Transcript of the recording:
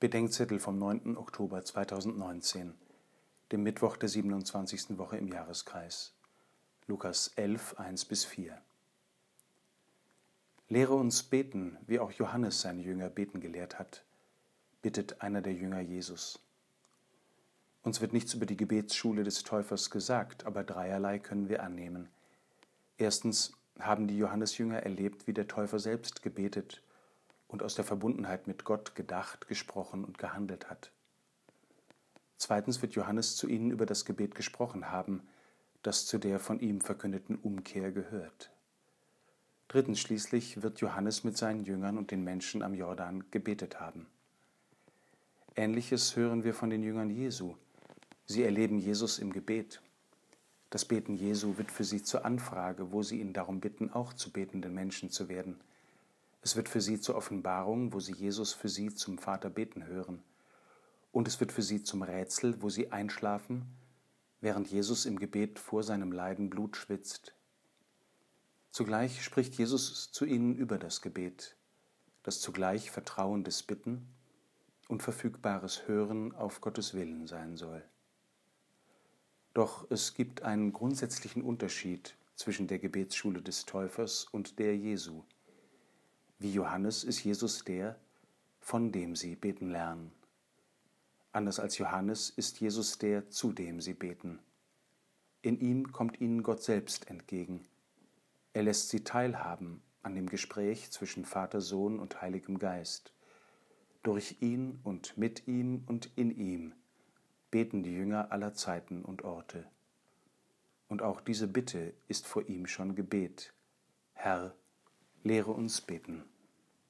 Bedenkzettel vom 9. Oktober 2019, dem Mittwoch der 27. Woche im Jahreskreis. Lukas 11, 1 bis 4. Lehre uns beten, wie auch Johannes seine Jünger beten gelehrt hat, bittet einer der Jünger Jesus. Uns wird nichts über die Gebetsschule des Täufers gesagt, aber dreierlei können wir annehmen. Erstens haben die Johannesjünger erlebt, wie der Täufer selbst gebetet und aus der Verbundenheit mit Gott gedacht, gesprochen und gehandelt hat. Zweitens wird Johannes zu ihnen über das Gebet gesprochen haben, das zu der von ihm verkündeten Umkehr gehört. Drittens schließlich wird Johannes mit seinen Jüngern und den Menschen am Jordan gebetet haben. Ähnliches hören wir von den Jüngern Jesu. Sie erleben Jesus im Gebet. Das Beten Jesu wird für sie zur Anfrage, wo sie ihn darum bitten, auch zu betenden Menschen zu werden – es wird für sie zur Offenbarung, wo sie Jesus für sie zum Vater beten hören. Und es wird für sie zum Rätsel, wo sie einschlafen, während Jesus im Gebet vor seinem Leiden Blut schwitzt. Zugleich spricht Jesus zu ihnen über das Gebet, das zugleich vertrauendes Bitten und verfügbares Hören auf Gottes Willen sein soll. Doch es gibt einen grundsätzlichen Unterschied zwischen der Gebetsschule des Täufers und der Jesu. Wie Johannes ist Jesus der, von dem sie beten lernen. Anders als Johannes ist Jesus der, zu dem sie beten. In ihm kommt ihnen Gott selbst entgegen. Er lässt sie teilhaben an dem Gespräch zwischen Vater, Sohn und Heiligem Geist. Durch ihn und mit ihm und in ihm beten die Jünger aller Zeiten und Orte. Und auch diese Bitte ist vor ihm schon Gebet. Herr, lehre uns beten.